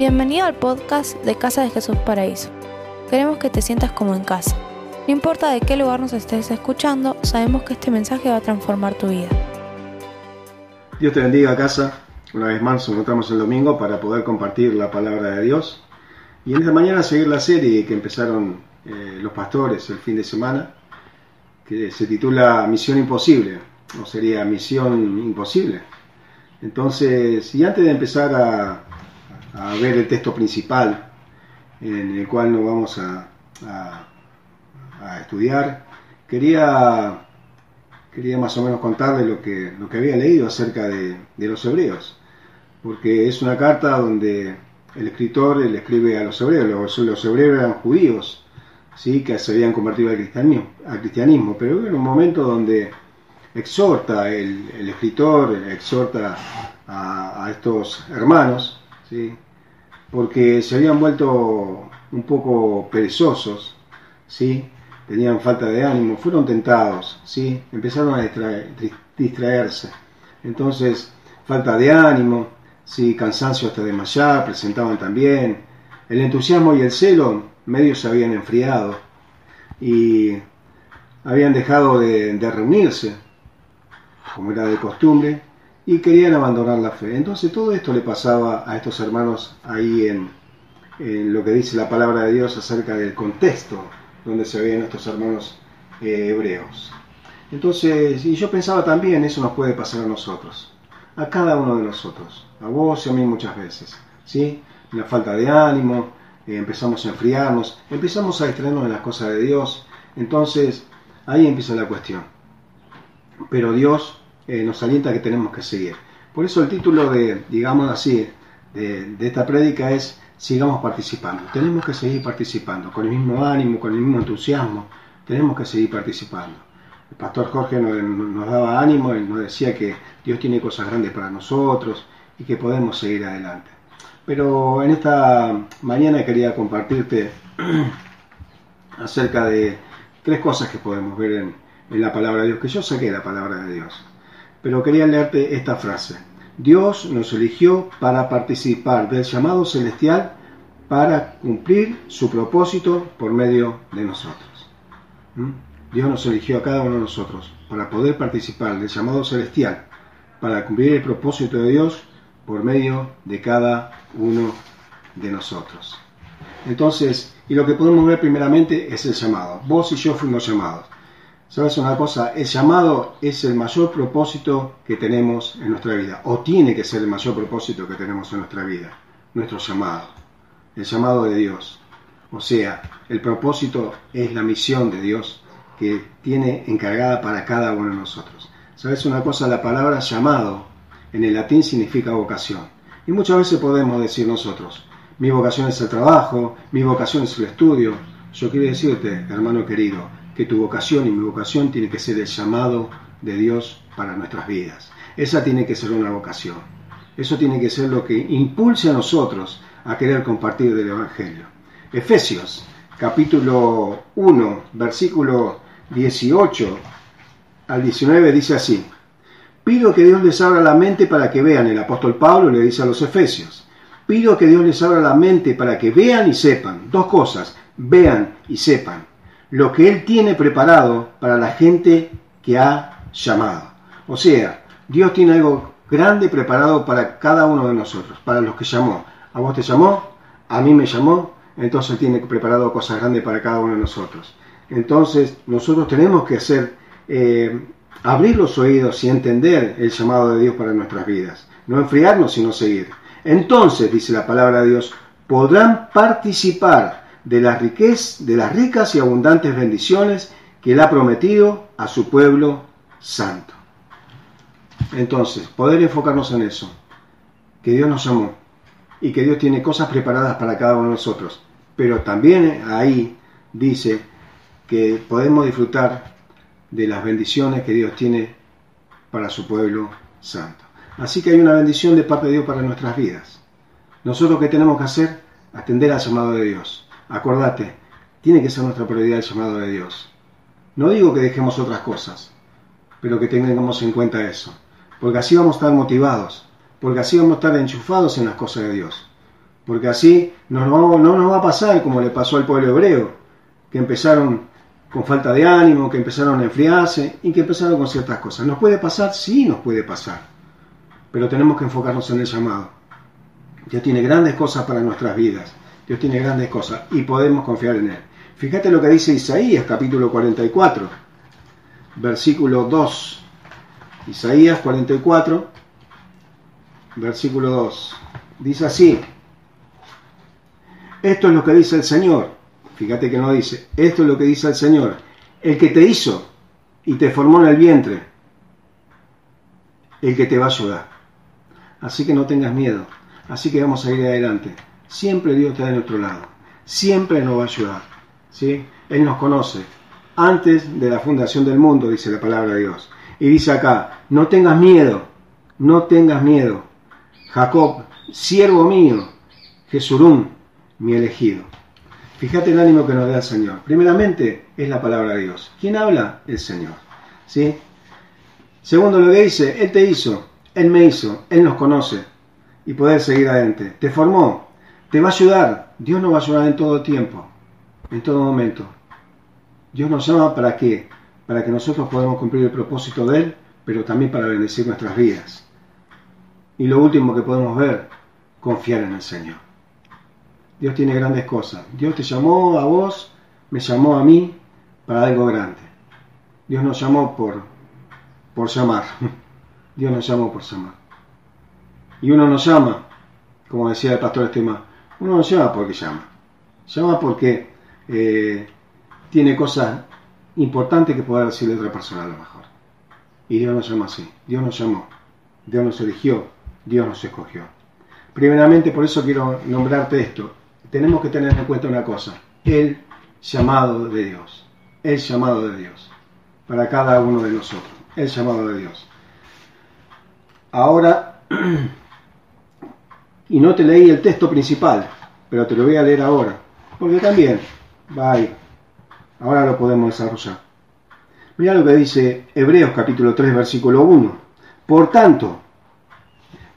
Bienvenido al podcast de Casa de Jesús Paraíso. Queremos que te sientas como en casa. No importa de qué lugar nos estés escuchando, sabemos que este mensaje va a transformar tu vida. Dios te bendiga casa. Una vez más nos encontramos el domingo para poder compartir la palabra de Dios. Y en esta mañana seguir la serie que empezaron eh, los pastores el fin de semana, que se titula Misión Imposible, o sería Misión Imposible. Entonces, y antes de empezar a, a ver el texto principal en el cual nos vamos a, a, estudiar, quería, quería más o menos contarle lo que, lo que había leído acerca de, de los hebreos, porque es una carta donde el escritor le escribe a los hebreos, los, los hebreos eran judíos, ¿sí? que se habían convertido al cristianismo, al cristianismo. Pero en un momento donde exhorta, el, escritor exhorta a, a, estos hermanos, ¿sí? porque se habían vuelto un poco perezosos, ¿sí? tenían falta de ánimo, fueron tentados, ¿sí? empezaron a distraer, distraerse. Entonces, falta de ánimo, ¿sí? cansancio hasta desmayar, presentaban también. El entusiasmo y el celo medio se habían enfriado y habían dejado de, de reunirse, como era de costumbre, y querían abandonar la fe. Entonces todo esto le pasaba a estos hermanos ahí en, en lo que dice la palabra de Dios acerca del contexto donde se veían estos hermanos eh, hebreos. Entonces, y yo pensaba también, eso nos puede pasar a nosotros, a cada uno de nosotros, a vos y a mí muchas veces, ¿sí? La falta de ánimo, eh, empezamos a enfriarnos, empezamos a distraernos de las cosas de Dios, entonces ahí empieza la cuestión. Pero Dios eh, nos alienta que tenemos que seguir. Por eso el título de, digamos así, de, de esta prédica es sigamos participando. Tenemos que seguir participando, con el mismo ánimo, con el mismo entusiasmo, tenemos que seguir participando. El pastor Jorge nos, nos, daba ánimo y nos decía que Dios tiene cosas grandes para nosotros y que podemos seguir adelante. Pero en esta mañana quería compartirte acerca de tres cosas que podemos ver en, en la palabra de Dios, que yo saqué la palabra de Dios. Pero quería leerte esta frase. Dios nos eligió para participar del llamado celestial para cumplir su propósito por medio de nosotros. ¿Mm? Dios nos eligió a cada uno de nosotros para poder participar del llamado celestial, para cumplir el propósito de Dios por medio de cada uno de nosotros. Entonces, y lo que podemos ver primeramente es el llamado. Vos y yo fuimos llamados. ¿Sabes una cosa? El llamado es el mayor propósito que tenemos en nuestra vida, o tiene que ser el mayor propósito que tenemos en nuestra vida, nuestro llamado, el llamado de Dios. O sea, el propósito es la misión de Dios que tiene encargada para cada uno de nosotros. ¿Sabes una cosa? La palabra llamado en el latín significa vocación. Y muchas veces podemos decir nosotros, mi vocación es el trabajo, mi vocación es el estudio. Yo quiero decirte, hermano querido, que tu vocación y mi vocación tiene que ser el llamado de Dios para nuestras vidas. Esa tiene que ser una vocación. Eso tiene que ser lo que impulse a nosotros a querer compartir del Evangelio. Efesios capítulo 1, versículo 18 al 19 dice así. Pido que Dios les abra la mente para que vean, el apóstol Pablo le dice a los Efesios, pido que Dios les abra la mente para que vean y sepan, dos cosas, vean y sepan lo que Él tiene preparado para la gente que ha llamado. O sea, Dios tiene algo grande preparado para cada uno de nosotros, para los que llamó. A vos te llamó, a mí me llamó, entonces Él tiene preparado cosas grandes para cada uno de nosotros. Entonces nosotros tenemos que hacer, eh, abrir los oídos y entender el llamado de Dios para nuestras vidas. No enfriarnos, sino seguir. Entonces, dice la palabra de Dios, podrán participar de las, riquezas, de las ricas y abundantes bendiciones que Él ha prometido a su pueblo santo. Entonces, poder enfocarnos en eso, que Dios nos amó y que Dios tiene cosas preparadas para cada uno de nosotros, pero también ahí dice que podemos disfrutar de las bendiciones que Dios tiene para su pueblo santo. Así que hay una bendición de parte de Dios para nuestras vidas. Nosotros qué tenemos que hacer? Atender al llamado de Dios. Acordate, tiene que ser nuestra prioridad el llamado de Dios. No digo que dejemos otras cosas, pero que tengamos en cuenta eso. Porque así vamos a estar motivados, porque así vamos a estar enchufados en las cosas de Dios. porque así no nos va a pasar como le pasó al pueblo hebreo, que empezaron con falta de ánimo, que empezaron a enfriarse y que empezaron con ciertas cosas. ¿Nos puede pasar? Sí, nos puede pasar, pero tenemos que enfocarnos en el llamado. Dios tiene grandes cosas para nuestras vidas, Dios tiene grandes cosas y podemos confiar en Él. Fíjate lo que dice Isaías capítulo 44, versículo 2. Isaías 44, versículo 2. Dice así, esto es lo que dice el Señor. Fíjate que no dice, esto es lo que dice el Señor. El que te hizo y te formó en el vientre, el que te va a ayudar. Así que no tengas miedo. Así que vamos a ir adelante. Siempre Dios está de nuestro lado. Siempre nos va a ayudar. ¿sí? Él nos conoce. Antes de la fundación del mundo, dice la palabra de Dios. Y dice acá, no tengas miedo, no tengas miedo. Jacob, siervo mío, Jesurún, mi elegido. Fíjate el ánimo que nos da el Señor. Primeramente es la palabra de Dios. ¿Quién habla? El Señor. ¿Sí? Segundo lo que dice, Él te hizo, Él me hizo, Él nos conoce y poder seguir adelante. Te formó, te va a ayudar. Dios nos va a ayudar en todo tiempo, en todo momento. Dios nos llama para qué? Para que nosotros podamos cumplir el propósito de Él, pero también para bendecir nuestras vidas. Y lo último que podemos ver, confiar en el Señor. Dios tiene grandes cosas. Dios te llamó a vos, me llamó a mí para algo grande. Dios nos llamó por, por llamar. Dios nos llamó por llamar. Y uno nos llama, como decía el pastor Estema, uno nos llama porque llama. Llama porque eh, tiene cosas importantes que poder decirle a otra persona a lo mejor. Y Dios nos llama así. Dios nos llamó. Dios nos eligió. Dios nos escogió. Primeramente, por eso quiero nombrarte esto tenemos que tener en cuenta una cosa, el llamado de Dios, el llamado de Dios, para cada uno de nosotros, el llamado de Dios. Ahora, y no te leí el texto principal, pero te lo voy a leer ahora, porque también ahí. Ahora lo podemos desarrollar. Mira lo que dice Hebreos capítulo 3, versículo 1. Por tanto,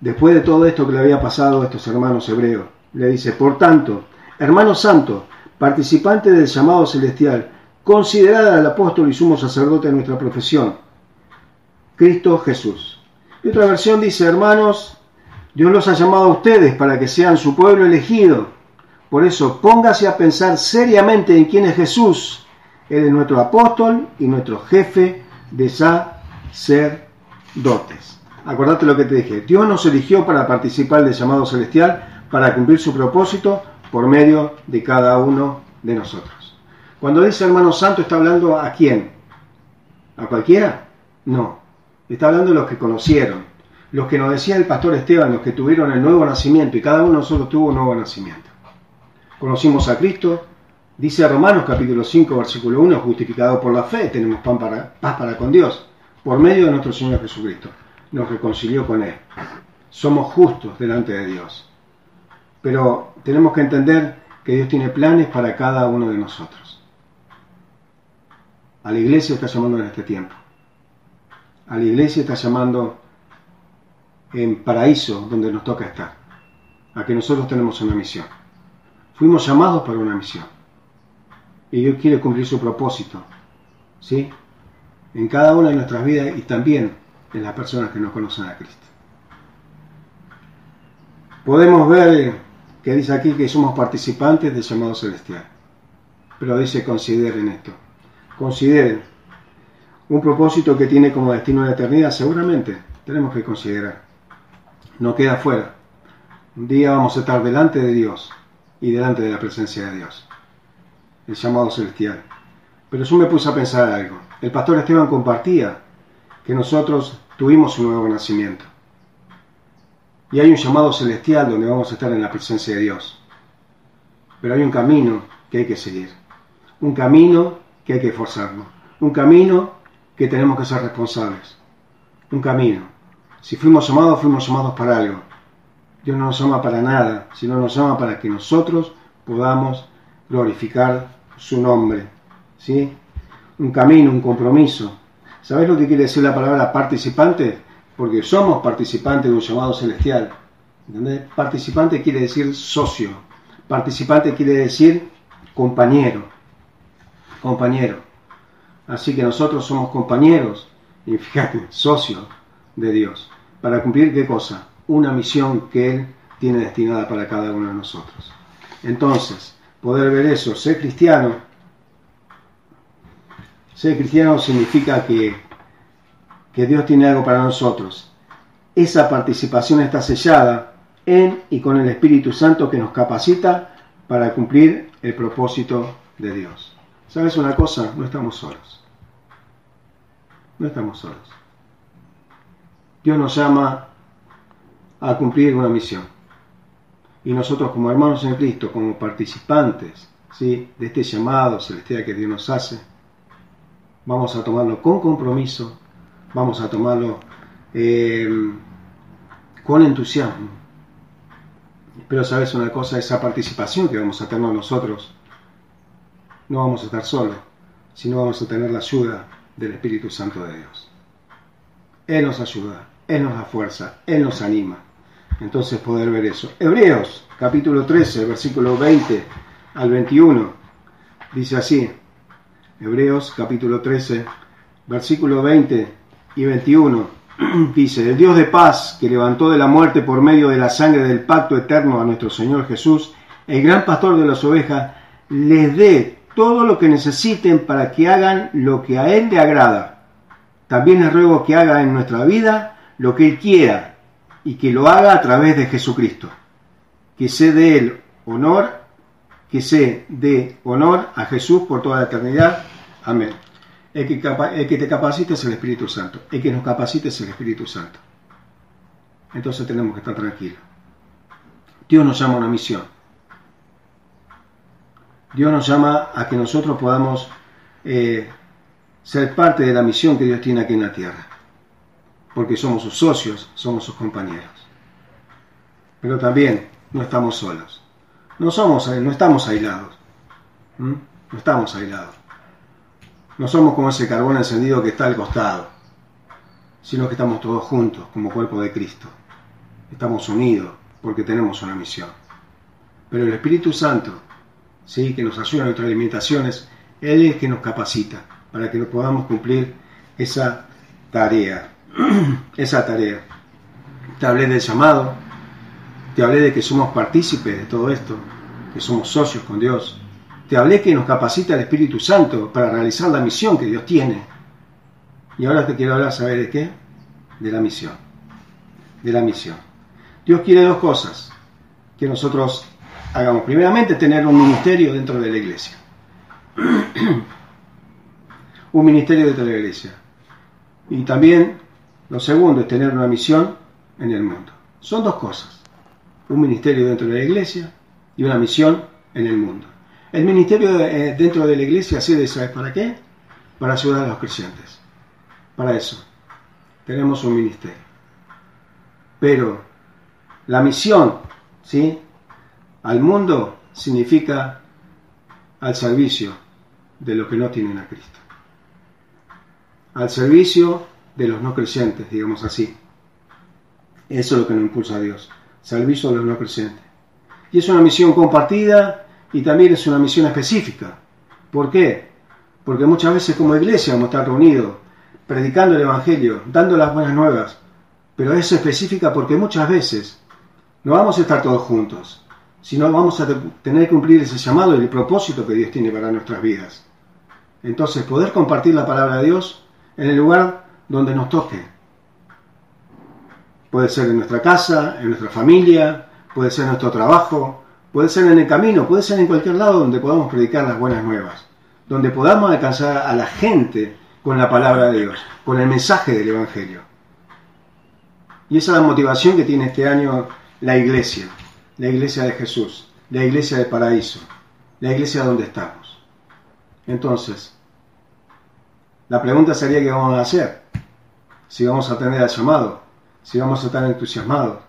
después de todo esto que le había pasado a estos hermanos hebreos, le dice, por tanto, hermano santo, participante del llamado celestial, considerada al apóstol y sumo sacerdote de nuestra profesión, Cristo Jesús. Y otra versión dice, hermanos, Dios los ha llamado a ustedes para que sean su pueblo elegido. Por eso, póngase a pensar seriamente en quién es Jesús. Él es nuestro apóstol y nuestro jefe de sacerdotes. Acordate lo que te dije. Dios nos eligió para participar del llamado celestial para cumplir su propósito por medio de cada uno de nosotros. Cuando dice hermano santo, ¿está hablando a quién? ¿A cualquiera? No. Está hablando de los que conocieron, los que nos decía el pastor Esteban, los que tuvieron el nuevo nacimiento, y cada uno de nosotros tuvo un nuevo nacimiento. Conocimos a Cristo, dice Romanos capítulo 5, versículo 1, justificado por la fe, tenemos pan para, paz para con Dios, por medio de nuestro Señor Jesucristo. Nos reconcilió con Él. Somos justos delante de Dios. Pero tenemos que entender que Dios tiene planes para cada uno de nosotros. A la iglesia está llamando en este tiempo. A la iglesia está llamando en paraíso donde nos toca estar. A que nosotros tenemos una misión. Fuimos llamados para una misión. Y Dios quiere cumplir su propósito. ¿Sí? En cada una de nuestras vidas y también en las personas que no conocen a Cristo. Podemos ver que dice aquí que somos participantes del llamado celestial. Pero dice consideren esto. Consideren. Un propósito que tiene como destino la eternidad, seguramente tenemos que considerar. No queda fuera. Un día vamos a estar delante de Dios y delante de la presencia de Dios. El llamado celestial. Pero yo me puse a pensar algo. El pastor Esteban compartía que nosotros tuvimos un nuevo nacimiento. Y hay un llamado celestial donde vamos a estar en la presencia de Dios. Pero hay un camino que hay que seguir. Un camino que hay que esforzarnos. Un camino que tenemos que ser responsables. Un camino. Si fuimos llamados, fuimos llamados para algo. Dios no nos llama para nada, sino nos llama para que nosotros podamos glorificar su nombre. ¿Sí? Un camino, un compromiso. ¿Sabes lo que quiere decir la palabra participante? porque somos participantes de un llamado celestial, Participante quiere decir socio. Participante quiere decir compañero. Compañero. Así que nosotros somos compañeros y fíjate, socios de Dios. ¿Para cumplir qué cosa? Una misión que Él tiene destinada para cada uno de nosotros. Entonces, poder ver eso, ser cristiano, ser cristiano significa que, que Dios tiene algo para nosotros. Esa participación está sellada en y con el Espíritu Santo que nos capacita para cumplir el propósito de Dios. ¿Sabes una cosa? No estamos solos. No estamos solos. Dios nos llama a cumplir una misión. Y nosotros como hermanos en Cristo, como participantes ¿sí? de este llamado celestial que Dios nos hace, vamos a tomarlo con compromiso, vamos a tomarlo eh, con entusiasmo. Pero sabes una cosa, esa participación que vamos a tener nosotros, no vamos a estar solos, sino vamos a tener la ayuda del Espíritu Santo de Dios. Él nos ayuda, Él nos da fuerza, Él nos anima entonces poder ver eso. Hebreos capítulo 13, versículo 20 al 21, dice así, Hebreos capítulo 13, versículo 20 y 21, dice, el Dios de paz que levantó de la muerte por medio de la sangre del pacto eterno a nuestro Señor Jesús, el gran pastor de las ovejas, les dé todo lo que necesiten para que hagan lo que a Él le agrada. También les ruego que haga en nuestra vida lo que Él quiera y que lo haga a través de Jesucristo. Que se dé el honor, que se dé honor a Jesús por toda la eternidad. Amén. El que, te capacite es el Espíritu Santo. El que nos capacite es el Espíritu Santo. Entonces tenemos que estar tranquilos. Dios nos llama a una misión. Dios nos llama a que nosotros podamos eh, ser parte de la misión que Dios tiene aquí en la tierra porque somos sus socios, somos sus compañeros. Pero también no estamos solos. No, somos, no estamos aislados. No estamos aislados. No somos como ese carbón encendido que está al costado, sino que estamos todos juntos como cuerpo de Cristo. Estamos unidos porque tenemos una misión. Pero el Espíritu Santo, ¿sí? que nos ayuda en nuestras limitaciones, Él es que nos capacita para que podamos cumplir esa tarea esa tarea. Te hablé del llamado, te hablé de que somos partícipes de todo esto, que somos socios con Dios. Te hablé que nos capacita el Espíritu Santo para realizar la misión que Dios tiene. Y ahora te quiero hablar, ¿sabes de qué? De la misión. De la misión. Dios quiere dos cosas que nosotros hagamos. Primeramente, tener un ministerio dentro de la iglesia. un ministerio dentro de la iglesia. Y también lo segundo es tener una misión en el mundo. Son dos cosas. Un ministerio dentro de la iglesia y una misión en el mundo. El ministerio eh, dentro de la iglesia sirve, ¿sabes para qué? Para ayudar a los creyentes. Para eso. Tenemos un ministerio. Pero la misión, ¿sí? Al mundo significa al servicio de los que no tienen a Cristo. Al servicio de los no creyentes, digamos así. Eso es lo que nos impulsa a Dios, servicio a los no creyentes. Y es una misión compartida y también es una misión específica. ¿Por qué? Porque muchas veces como iglesia vamos a estar reunidos, predicando el Evangelio, dando las buenas nuevas, pero es específica porque muchas veces no vamos a estar todos juntos, sino vamos a tener que cumplir ese llamado y el propósito que Dios tiene para nuestras vidas. Entonces, poder compartir la palabra de Dios en el lugar donde nos toque. Puede ser en nuestra casa, en nuestra familia, puede ser en nuestro trabajo, puede ser en el camino, puede ser en cualquier lado donde podamos predicar las buenas nuevas, donde podamos alcanzar a la gente con la palabra de Dios, con el mensaje del Evangelio. Y esa es la motivación que tiene este año la iglesia, la iglesia de Jesús, la iglesia del paraíso, la iglesia donde estamos. Entonces, la pregunta sería qué vamos a hacer si vamos a tener el llamado, si vamos a estar entusiasmados,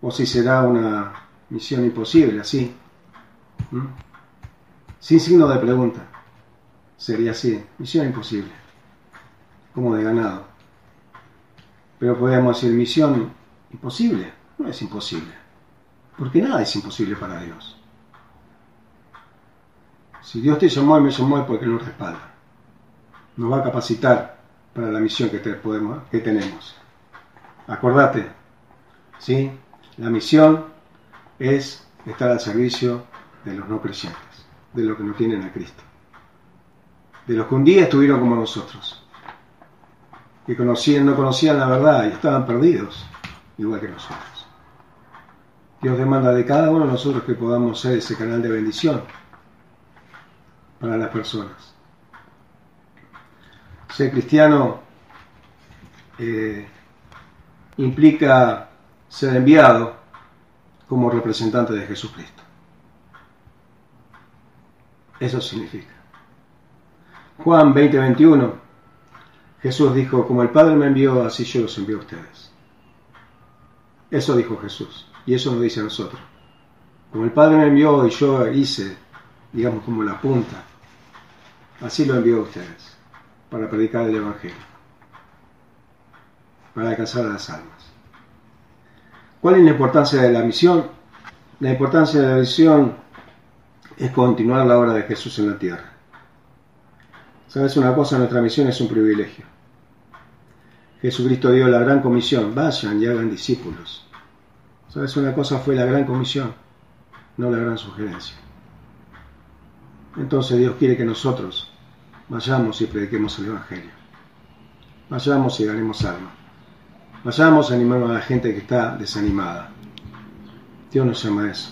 o si será una misión imposible, así, sin signo de pregunta. Sería así, misión imposible, como de ganado. Pero podemos decir misión imposible, No es imposible. Porque nada es imposible para Dios. Si Dios te llamó y me llamó es porque nos respalda. Nos va a capacitar para la misión que, tenemos. Acordate, ¿sí? La misión es estar al servicio de los no creyentes, de los que no tienen a Cristo. De los que un día estuvieron como nosotros, que conocían, no conocían la verdad y estaban perdidos, igual que nosotros. Dios demanda de cada uno de nosotros que podamos ser ese canal de bendición para las personas. Ser cristiano eh, implica ser enviado como representante de Jesucristo. Eso significa. Juan 20:21, Jesús dijo, como el Padre me envió, así yo los envío a ustedes. Eso dijo Jesús, y eso nos dice a nosotros. Como el Padre me envió y yo hice, digamos, como la punta, así lo envió a ustedes, para predicar el Evangelio, para alcanzar a las almas. ¿Cuál es la importancia de la misión? La importancia de la misión es continuar la obra de Jesús en la tierra. ¿Sabes una cosa? Nuestra misión es un privilegio. Jesucristo dio la gran comisión, vayan y hagan discípulos. ¿Sabes una cosa? Fue la gran comisión, no la gran sugerencia. Entonces Dios quiere que nosotros vayamos y prediquemos el Evangelio. Vayamos y ganemos alma. Vayamos y animemos a la gente que está desanimada. Dios nos llama a eso.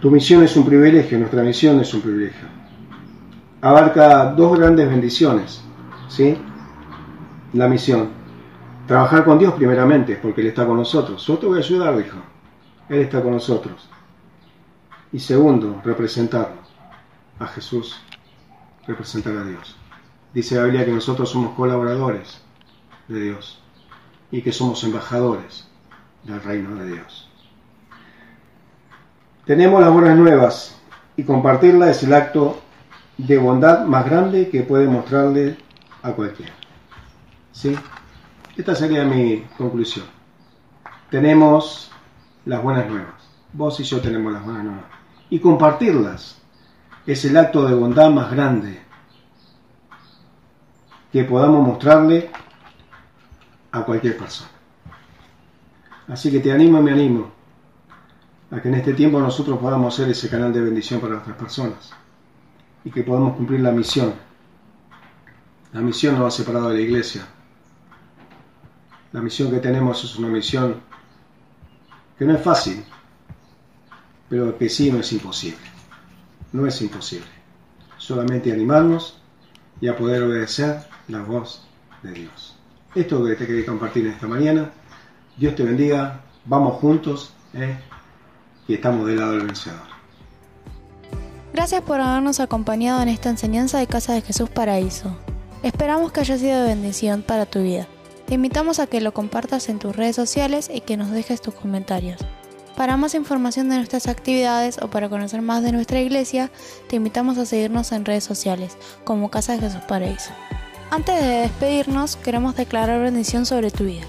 Tu misión es un privilegio, nuestra misión es un privilegio. Abarca dos grandes bendiciones, ¿sí? La misión. Trabajar con Dios primeramente, porque Él está con nosotros. Yo te voy a ayudar, dijo. Él está con nosotros. Y segundo, representarlo a Jesús, representar a Dios. Dice la Biblia que nosotros somos colaboradores de Dios y que somos embajadores del reino de Dios. Tenemos las buenas nuevas y compartirla es el acto de bondad más grande que puede mostrarle a cualquiera. ¿Sí? Esta sería mi conclusión. Tenemos las buenas nuevas. Vos y yo tenemos las buenas nuevas. Y compartirlas es el acto de bondad más grande que podamos mostrarle a cualquier persona. Así que te animo y me animo a que en este tiempo nosotros podamos ser ese canal de bendición para otras personas y que podamos cumplir la misión. La misión nos ha separado de la iglesia. La misión que tenemos es una misión que no es fácil, pero que sí no es imposible. No es imposible. Solamente animarnos y a poder obedecer la voz de Dios. Esto es lo que te quería compartir esta mañana. Dios te bendiga. Vamos juntos. ¿eh? y estamos del lado del vencedor. Gracias por habernos acompañado en esta enseñanza de Casa de Jesús Paraíso. Esperamos que haya sido de bendición para tu vida. Te invitamos a que lo compartas en tus redes sociales y que nos dejes tus comentarios. Para más información de nuestras actividades o para conocer más de nuestra iglesia, te invitamos a seguirnos en redes sociales como Casa de Jesús Paraíso. Antes de despedirnos, queremos declarar bendición sobre tu vida.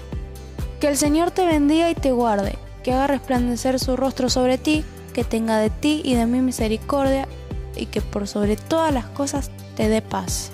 Que el Señor te bendiga y te guarde que haga resplandecer su rostro sobre ti, que tenga de ti y de mí misericordia, y que por sobre todas las cosas te dé paz.